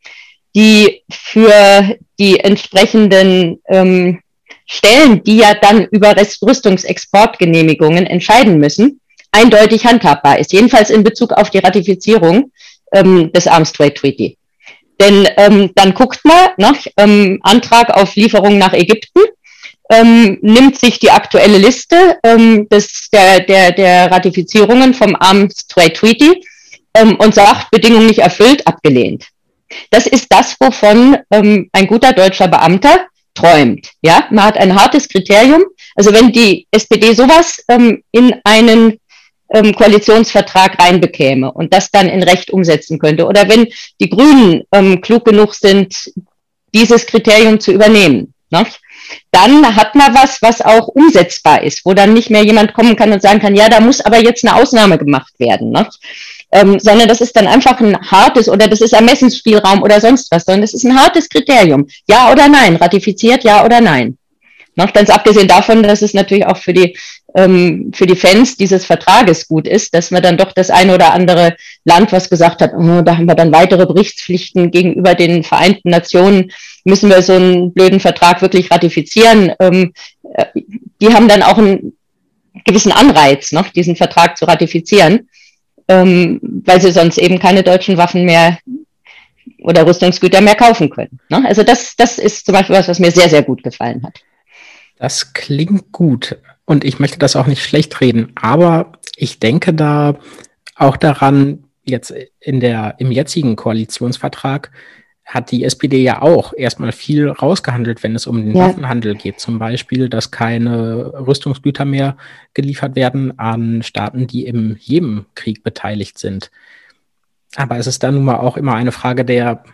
die für die entsprechenden ähm, Stellen, die ja dann über Rüstungsexportgenehmigungen entscheiden müssen, eindeutig handhabbar ist, jedenfalls in Bezug auf die Ratifizierung ähm, des Arms Trade Treaty. Denn ähm, dann guckt man nach ne, ähm, Antrag auf Lieferung nach Ägypten ähm, nimmt sich die aktuelle Liste ähm, des, der, der, der Ratifizierungen vom Arms Trade Treaty ähm, und sagt, Bedingungen nicht erfüllt, abgelehnt. Das ist das, wovon ähm, ein guter deutscher Beamter träumt. Ja, man hat ein hartes Kriterium. Also wenn die SPD sowas ähm, in einen ähm, Koalitionsvertrag reinbekäme und das dann in Recht umsetzen könnte, oder wenn die Grünen ähm, klug genug sind, dieses Kriterium zu übernehmen, ne? Dann hat man was, was auch umsetzbar ist, wo dann nicht mehr jemand kommen kann und sagen kann, ja, da muss aber jetzt eine Ausnahme gemacht werden, ne? ähm, sondern das ist dann einfach ein hartes oder das ist Ermessensspielraum oder sonst was, sondern das ist ein hartes Kriterium. Ja oder nein, ratifiziert, ja oder nein. Noch ganz abgesehen davon, dass es natürlich auch für die, ähm, für die Fans dieses Vertrages gut ist, dass man dann doch das eine oder andere Land, was gesagt hat, oh, da haben wir dann weitere Berichtspflichten gegenüber den Vereinten Nationen, müssen wir so einen blöden Vertrag wirklich ratifizieren. Ähm, äh, die haben dann auch einen gewissen Anreiz, noch diesen Vertrag zu ratifizieren, ähm, weil sie sonst eben keine deutschen Waffen mehr oder Rüstungsgüter mehr kaufen können. Ne? Also das, das ist zum Beispiel was, was mir sehr, sehr gut gefallen hat. Das klingt gut und ich möchte das auch nicht schlecht reden, aber ich denke da auch daran, jetzt in der, im jetzigen Koalitionsvertrag hat die SPD ja auch erstmal viel rausgehandelt, wenn es um den ja. Waffenhandel geht. Zum Beispiel, dass keine Rüstungsgüter mehr geliefert werden an Staaten, die im Jemenkrieg beteiligt sind. Aber es ist dann nun mal auch immer eine Frage der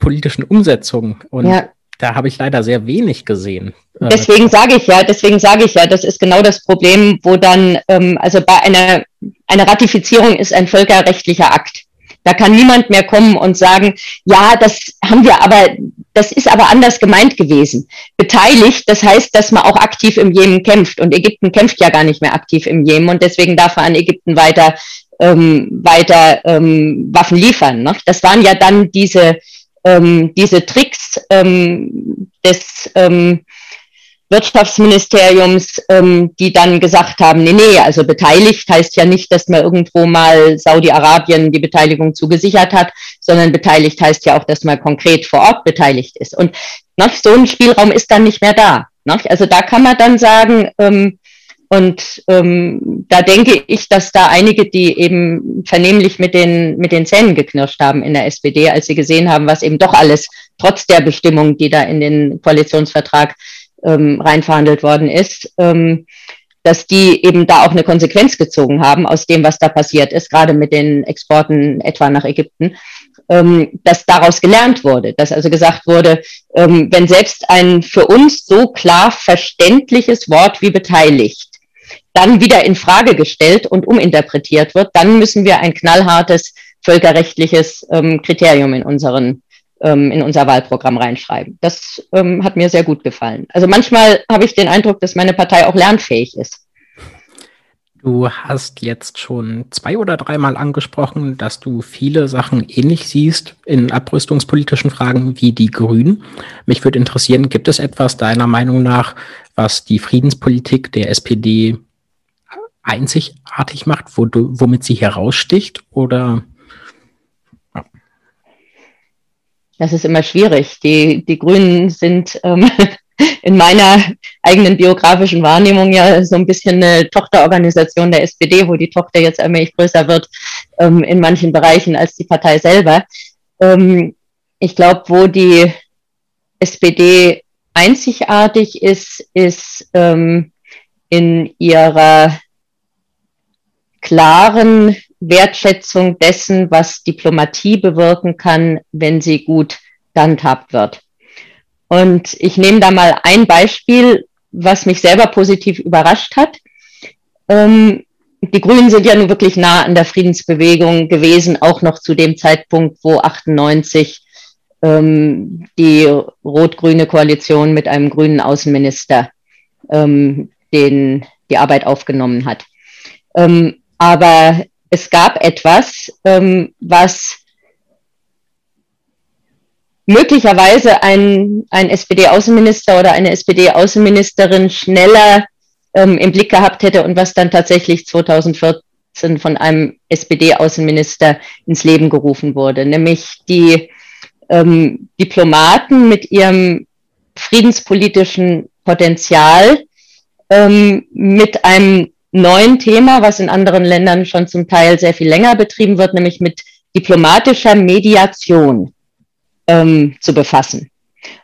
politischen Umsetzung. Und ja. Da habe ich leider sehr wenig gesehen. Äh, deswegen sage ich ja, deswegen sage ich ja, das ist genau das Problem, wo dann, ähm, also bei einer, einer Ratifizierung ist ein völkerrechtlicher Akt. Da kann niemand mehr kommen und sagen, ja, das haben wir aber, das ist aber anders gemeint gewesen. Beteiligt, das heißt, dass man auch aktiv im Jemen kämpft. Und Ägypten kämpft ja gar nicht mehr aktiv im Jemen und deswegen darf man an Ägypten weiter, ähm, weiter ähm, Waffen liefern. Ne? Das waren ja dann diese, ähm, diese Tricks ähm, des ähm, Wirtschaftsministeriums, ähm, die dann gesagt haben, nee, nee, also beteiligt heißt ja nicht, dass man irgendwo mal Saudi-Arabien die Beteiligung zugesichert hat, sondern beteiligt heißt ja auch, dass man konkret vor Ort beteiligt ist. Und ne, so ein Spielraum ist dann nicht mehr da. Ne? Also da kann man dann sagen, ähm, und ähm, da denke ich, dass da einige, die eben vernehmlich mit den, mit den Zähnen geknirscht haben in der SPD, als sie gesehen haben, was eben doch alles trotz der Bestimmung, die da in den Koalitionsvertrag ähm, reinverhandelt worden ist, ähm, dass die eben da auch eine Konsequenz gezogen haben aus dem, was da passiert ist, gerade mit den Exporten etwa nach Ägypten, ähm, dass daraus gelernt wurde, dass also gesagt wurde, ähm, wenn selbst ein für uns so klar verständliches Wort wie beteiligt dann wieder in Frage gestellt und uminterpretiert wird, dann müssen wir ein knallhartes völkerrechtliches ähm, Kriterium in unseren ähm, in unser Wahlprogramm reinschreiben. Das ähm, hat mir sehr gut gefallen. Also manchmal habe ich den Eindruck, dass meine Partei auch lernfähig ist. Du hast jetzt schon zwei oder dreimal angesprochen, dass du viele Sachen ähnlich siehst in abrüstungspolitischen Fragen wie die Grünen. Mich würde interessieren, gibt es etwas deiner Meinung nach, was die Friedenspolitik der SPD einzigartig macht, wo womit sie heraussticht? Oder Das ist immer schwierig. Die, die Grünen sind ähm, in meiner eigenen biografischen Wahrnehmung ja so ein bisschen eine Tochterorganisation der SPD, wo die Tochter jetzt allmählich größer wird ähm, in manchen Bereichen als die Partei selber. Ähm, ich glaube, wo die SPD einzigartig ist, ist ähm, in ihrer klaren Wertschätzung dessen, was Diplomatie bewirken kann, wenn sie gut gehandhabt wird. Und ich nehme da mal ein Beispiel, was mich selber positiv überrascht hat. Ähm, die Grünen sind ja nun wirklich nah an der Friedensbewegung gewesen, auch noch zu dem Zeitpunkt, wo 98 ähm, die rot-grüne Koalition mit einem grünen Außenminister ähm, den, die Arbeit aufgenommen hat. Ähm, aber es gab etwas, ähm, was möglicherweise ein, ein SPD-Außenminister oder eine SPD-Außenministerin schneller ähm, im Blick gehabt hätte und was dann tatsächlich 2014 von einem SPD-Außenminister ins Leben gerufen wurde, nämlich die ähm, Diplomaten mit ihrem friedenspolitischen Potenzial ähm, mit einem neuen Thema, was in anderen Ländern schon zum Teil sehr viel länger betrieben wird, nämlich mit diplomatischer Mediation ähm, zu befassen.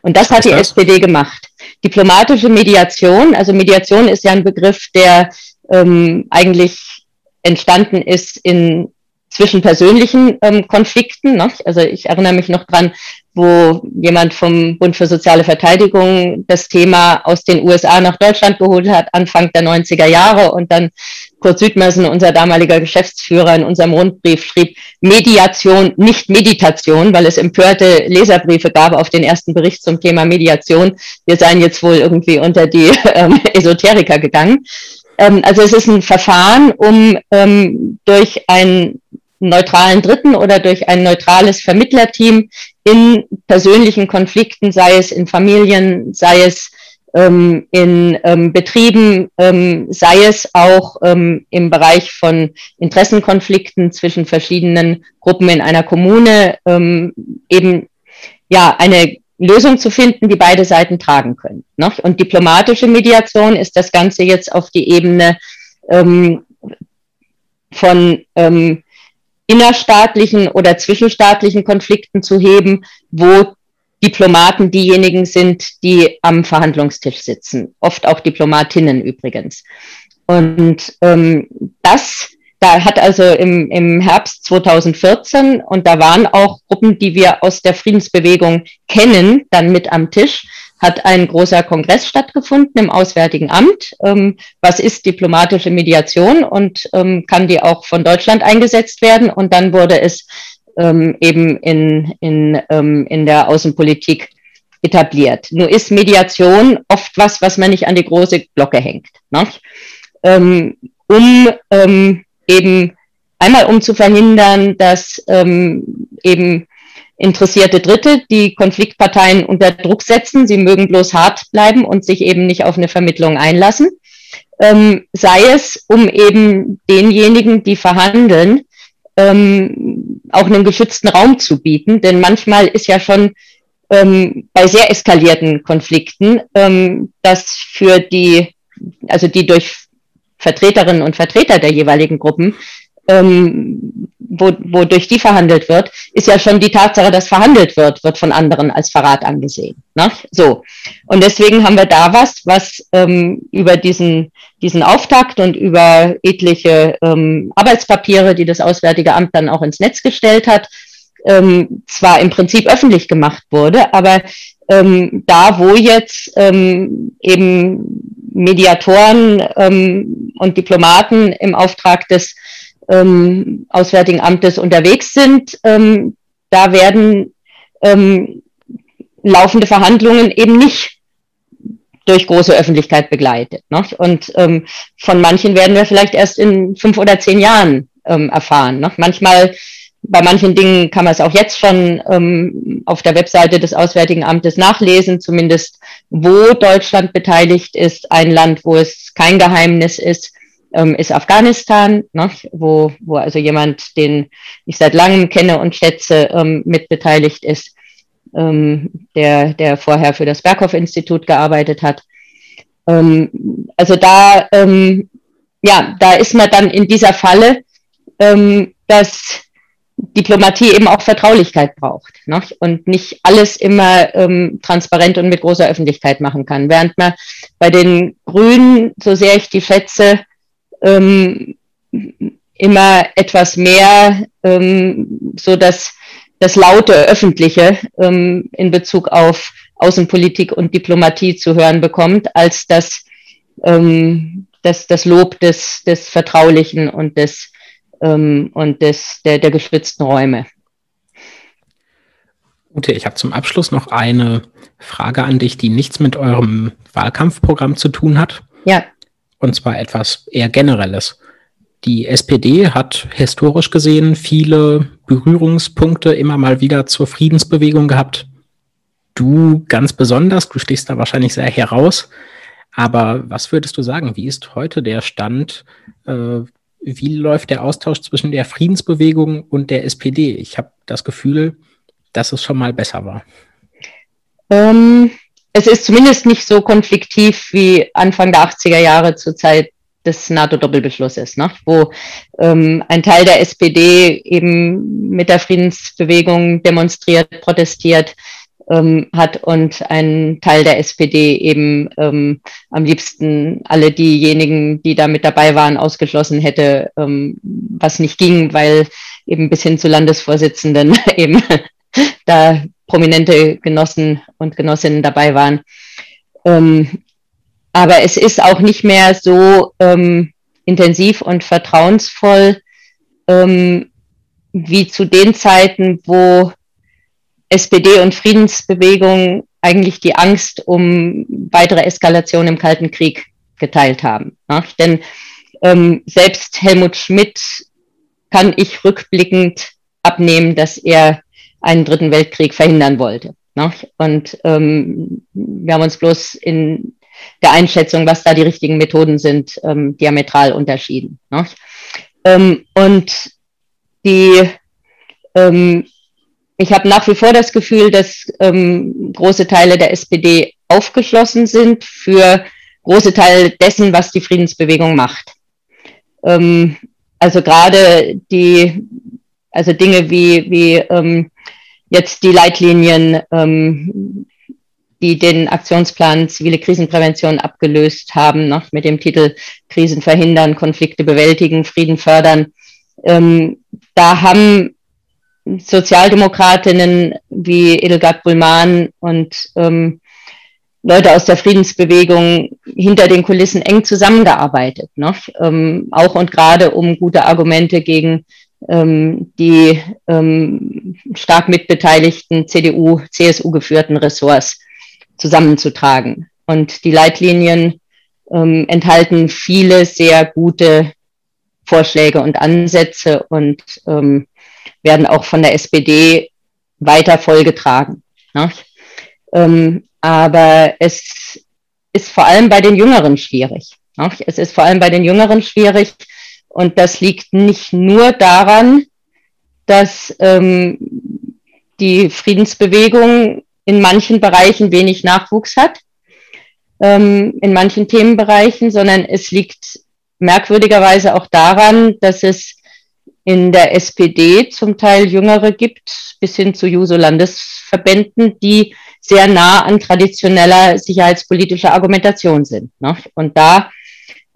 Und das hat die das? SPD gemacht. Diplomatische Mediation, also Mediation ist ja ein Begriff, der ähm, eigentlich entstanden ist in zwischen persönlichen ähm, Konflikten. Ne? Also ich erinnere mich noch dran, wo jemand vom Bund für soziale Verteidigung das Thema aus den USA nach Deutschland geholt hat, Anfang der 90er Jahre und dann Kurt Südmersen, unser damaliger Geschäftsführer, in unserem Rundbrief schrieb, Mediation, nicht Meditation, weil es empörte Leserbriefe gab auf den ersten Bericht zum Thema Mediation. Wir seien jetzt wohl irgendwie unter die ähm, Esoteriker gegangen. Ähm, also es ist ein Verfahren, um ähm, durch ein neutralen Dritten oder durch ein neutrales Vermittlerteam in persönlichen Konflikten, sei es in Familien, sei es ähm, in ähm, Betrieben, ähm, sei es auch ähm, im Bereich von Interessenkonflikten zwischen verschiedenen Gruppen in einer Kommune, ähm, eben ja eine Lösung zu finden, die beide Seiten tragen können. Ne? Und diplomatische Mediation ist das Ganze jetzt auf die Ebene ähm, von ähm, innerstaatlichen oder zwischenstaatlichen Konflikten zu heben, wo Diplomaten diejenigen sind, die am Verhandlungstisch sitzen. Oft auch Diplomatinnen übrigens. Und ähm, das, da hat also im, im Herbst 2014, und da waren auch Gruppen, die wir aus der Friedensbewegung kennen, dann mit am Tisch, hat ein großer Kongress stattgefunden im Auswärtigen Amt. Ähm, was ist diplomatische Mediation und ähm, kann die auch von Deutschland eingesetzt werden? Und dann wurde es ähm, eben in, in, ähm, in der Außenpolitik etabliert. Nur ist Mediation oft was, was man nicht an die große Glocke hängt. Ne? Um ähm, eben einmal um zu verhindern, dass eben interessierte Dritte, die Konfliktparteien unter Druck setzen. Sie mögen bloß hart bleiben und sich eben nicht auf eine Vermittlung einlassen. Ähm, sei es, um eben denjenigen, die verhandeln, ähm, auch einen geschützten Raum zu bieten. Denn manchmal ist ja schon ähm, bei sehr eskalierten Konflikten, ähm, dass für die, also die durch Vertreterinnen und Vertreter der jeweiligen Gruppen ähm, wo, wodurch die verhandelt wird, ist ja schon die Tatsache, dass verhandelt wird, wird von anderen als Verrat angesehen. Ne? So. Und deswegen haben wir da was, was ähm, über diesen, diesen Auftakt und über etliche ähm, Arbeitspapiere, die das Auswärtige Amt dann auch ins Netz gestellt hat, ähm, zwar im Prinzip öffentlich gemacht wurde, aber ähm, da, wo jetzt ähm, eben Mediatoren ähm, und Diplomaten im Auftrag des ähm, Auswärtigen Amtes unterwegs sind. Ähm, da werden ähm, laufende Verhandlungen eben nicht durch große Öffentlichkeit begleitet. Ne? Und ähm, von manchen werden wir vielleicht erst in fünf oder zehn Jahren ähm, erfahren. Ne? Manchmal, bei manchen Dingen kann man es auch jetzt schon ähm, auf der Webseite des Auswärtigen Amtes nachlesen, zumindest wo Deutschland beteiligt ist, ein Land, wo es kein Geheimnis ist, ähm, ist Afghanistan, ne, wo, wo also jemand, den ich seit langem kenne und schätze, ähm, mitbeteiligt ist, ähm, der, der vorher für das Berghoff-Institut gearbeitet hat. Ähm, also da, ähm, ja, da ist man dann in dieser Falle, ähm, dass Diplomatie eben auch Vertraulichkeit braucht ne? und nicht alles immer ähm, transparent und mit großer Öffentlichkeit machen kann. Während man bei den Grünen, so sehr ich die schätze, ähm, immer etwas mehr ähm, so dass das laute Öffentliche ähm, in Bezug auf Außenpolitik und Diplomatie zu hören bekommt, als das, ähm, das, das Lob des, des Vertraulichen und des ähm, und des, der, der geschützten Räume. Ute, ich habe zum Abschluss noch eine Frage an dich, die nichts mit eurem Wahlkampfprogramm zu tun hat. Ja. Und zwar etwas eher Generelles. Die SPD hat historisch gesehen viele Berührungspunkte immer mal wieder zur Friedensbewegung gehabt. Du ganz besonders, du stehst da wahrscheinlich sehr heraus. Aber was würdest du sagen? Wie ist heute der Stand äh, wie läuft der Austausch zwischen der Friedensbewegung und der SPD? Ich habe das Gefühl, dass es schon mal besser war. Ähm, es ist zumindest nicht so konfliktiv wie Anfang der 80er Jahre zur Zeit des NATO-Doppelbeschlusses, ne? wo ähm, ein Teil der SPD eben mit der Friedensbewegung demonstriert, protestiert, ähm, hat und ein Teil der SPD eben ähm, am liebsten alle diejenigen, die da mit dabei waren, ausgeschlossen hätte, ähm, was nicht ging, weil eben bis hin zu Landesvorsitzenden eben da prominente Genossen und Genossinnen dabei waren. Ähm, aber es ist auch nicht mehr so ähm, intensiv und vertrauensvoll ähm, wie zu den Zeiten, wo SPD und Friedensbewegung eigentlich die Angst um weitere Eskalation im Kalten Krieg geteilt haben. Ne? Denn ähm, selbst Helmut Schmidt kann ich rückblickend abnehmen, dass er einen dritten Weltkrieg verhindern wollte. Ne? Und ähm, wir haben uns bloß in der Einschätzung, was da die richtigen Methoden sind, ähm, diametral unterschieden. Ne? Ähm, und die ich habe nach wie vor das Gefühl, dass große Teile der SPD aufgeschlossen sind für große Teile dessen, was die Friedensbewegung macht. Also gerade die, also Dinge wie, wie jetzt die Leitlinien, ähm, die den Aktionsplan zivile Krisenprävention abgelöst haben, noch mit dem Titel Krisen verhindern, Konflikte bewältigen, Frieden fördern. Ähm, da haben Sozialdemokratinnen wie Edelgard Bullmann und ähm, Leute aus der Friedensbewegung hinter den Kulissen eng zusammengearbeitet, ne? ähm, auch und gerade um gute Argumente gegen ähm, die ähm, stark mitbeteiligten CDU, CSU geführten Ressorts zusammenzutragen. Und die Leitlinien ähm, enthalten viele sehr gute Vorschläge und Ansätze und ähm, werden auch von der SPD weiter vollgetragen. Ne? Ähm, aber es ist vor allem bei den Jüngeren schwierig. Ne? Es ist vor allem bei den Jüngeren schwierig und das liegt nicht nur daran, dass ähm, die Friedensbewegung in manchen Bereichen wenig Nachwuchs hat, ähm, in manchen Themenbereichen, sondern es liegt merkwürdigerweise auch daran, dass es in der SPD zum Teil Jüngere gibt, bis hin zu Juso-Landesverbänden, die sehr nah an traditioneller sicherheitspolitischer Argumentation sind. Ne? Und da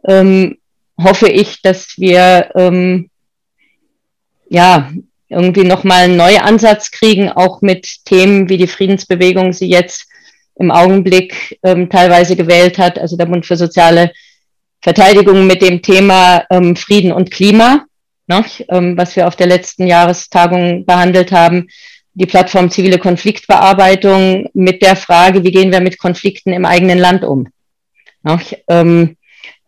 ähm, hoffe ich, dass wir ähm, ja irgendwie nochmal einen neuen Ansatz kriegen, auch mit Themen wie die Friedensbewegung sie jetzt im Augenblick ähm, teilweise gewählt hat, also der Bund für soziale Verteidigung mit dem Thema ähm, Frieden und Klima ne, ähm, was wir auf der letzten Jahrestagung behandelt haben, die Plattform zivile Konfliktbearbeitung mit der Frage, wie gehen wir mit Konflikten im eigenen Land um. Ne, ähm,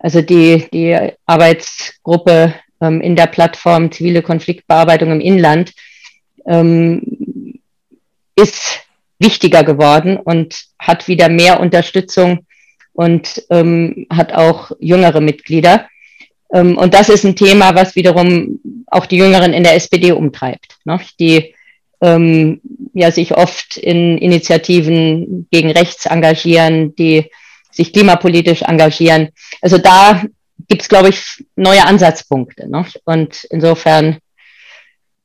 also die, die Arbeitsgruppe ähm, in der Plattform zivile Konfliktbearbeitung im Inland ähm, ist wichtiger geworden und hat wieder mehr Unterstützung und ähm, hat auch jüngere Mitglieder. Ähm, und das ist ein Thema, was wiederum auch die Jüngeren in der SPD umtreibt, ne? die ähm, ja sich oft in Initiativen gegen rechts engagieren, die sich klimapolitisch engagieren. Also da gibt es, glaube ich, neue Ansatzpunkte. Ne? Und insofern,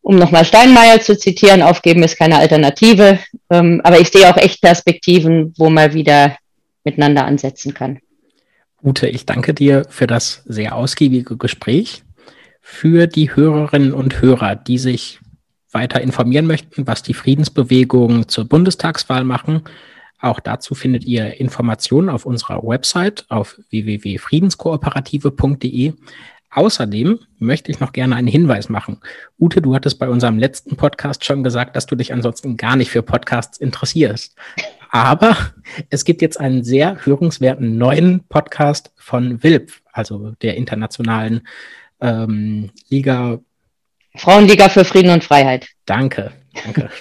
um nochmal Steinmeier zu zitieren, aufgeben ist keine Alternative. Ähm, aber ich sehe auch echt Perspektiven, wo man wieder miteinander ansetzen kann. Ute, ich danke dir für das sehr ausgiebige Gespräch. Für die Hörerinnen und Hörer, die sich weiter informieren möchten, was die Friedensbewegungen zur Bundestagswahl machen, auch dazu findet ihr Informationen auf unserer Website auf www.friedenskooperative.de. Außerdem möchte ich noch gerne einen Hinweis machen. Ute, du hattest bei unserem letzten Podcast schon gesagt, dass du dich ansonsten gar nicht für Podcasts interessierst. Aber es gibt jetzt einen sehr hörenswerten neuen Podcast von WILP, also der internationalen ähm, Liga. Frauenliga für Frieden und Freiheit. Danke, danke.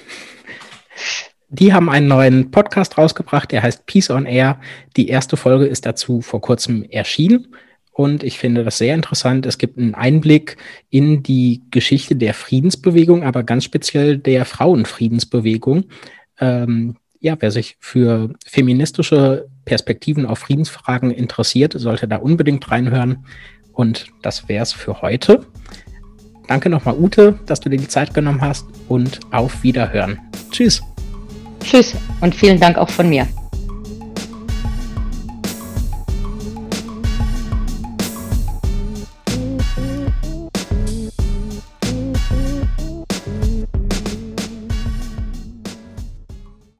Die haben einen neuen Podcast rausgebracht, der heißt Peace on Air. Die erste Folge ist dazu vor kurzem erschienen und ich finde das sehr interessant. Es gibt einen Einblick in die Geschichte der Friedensbewegung, aber ganz speziell der Frauenfriedensbewegung. Ähm, ja, wer sich für feministische Perspektiven auf Friedensfragen interessiert, sollte da unbedingt reinhören. Und das wäre es für heute. Danke nochmal, Ute, dass du dir die Zeit genommen hast und auf Wiederhören. Tschüss. Tschüss und vielen Dank auch von mir.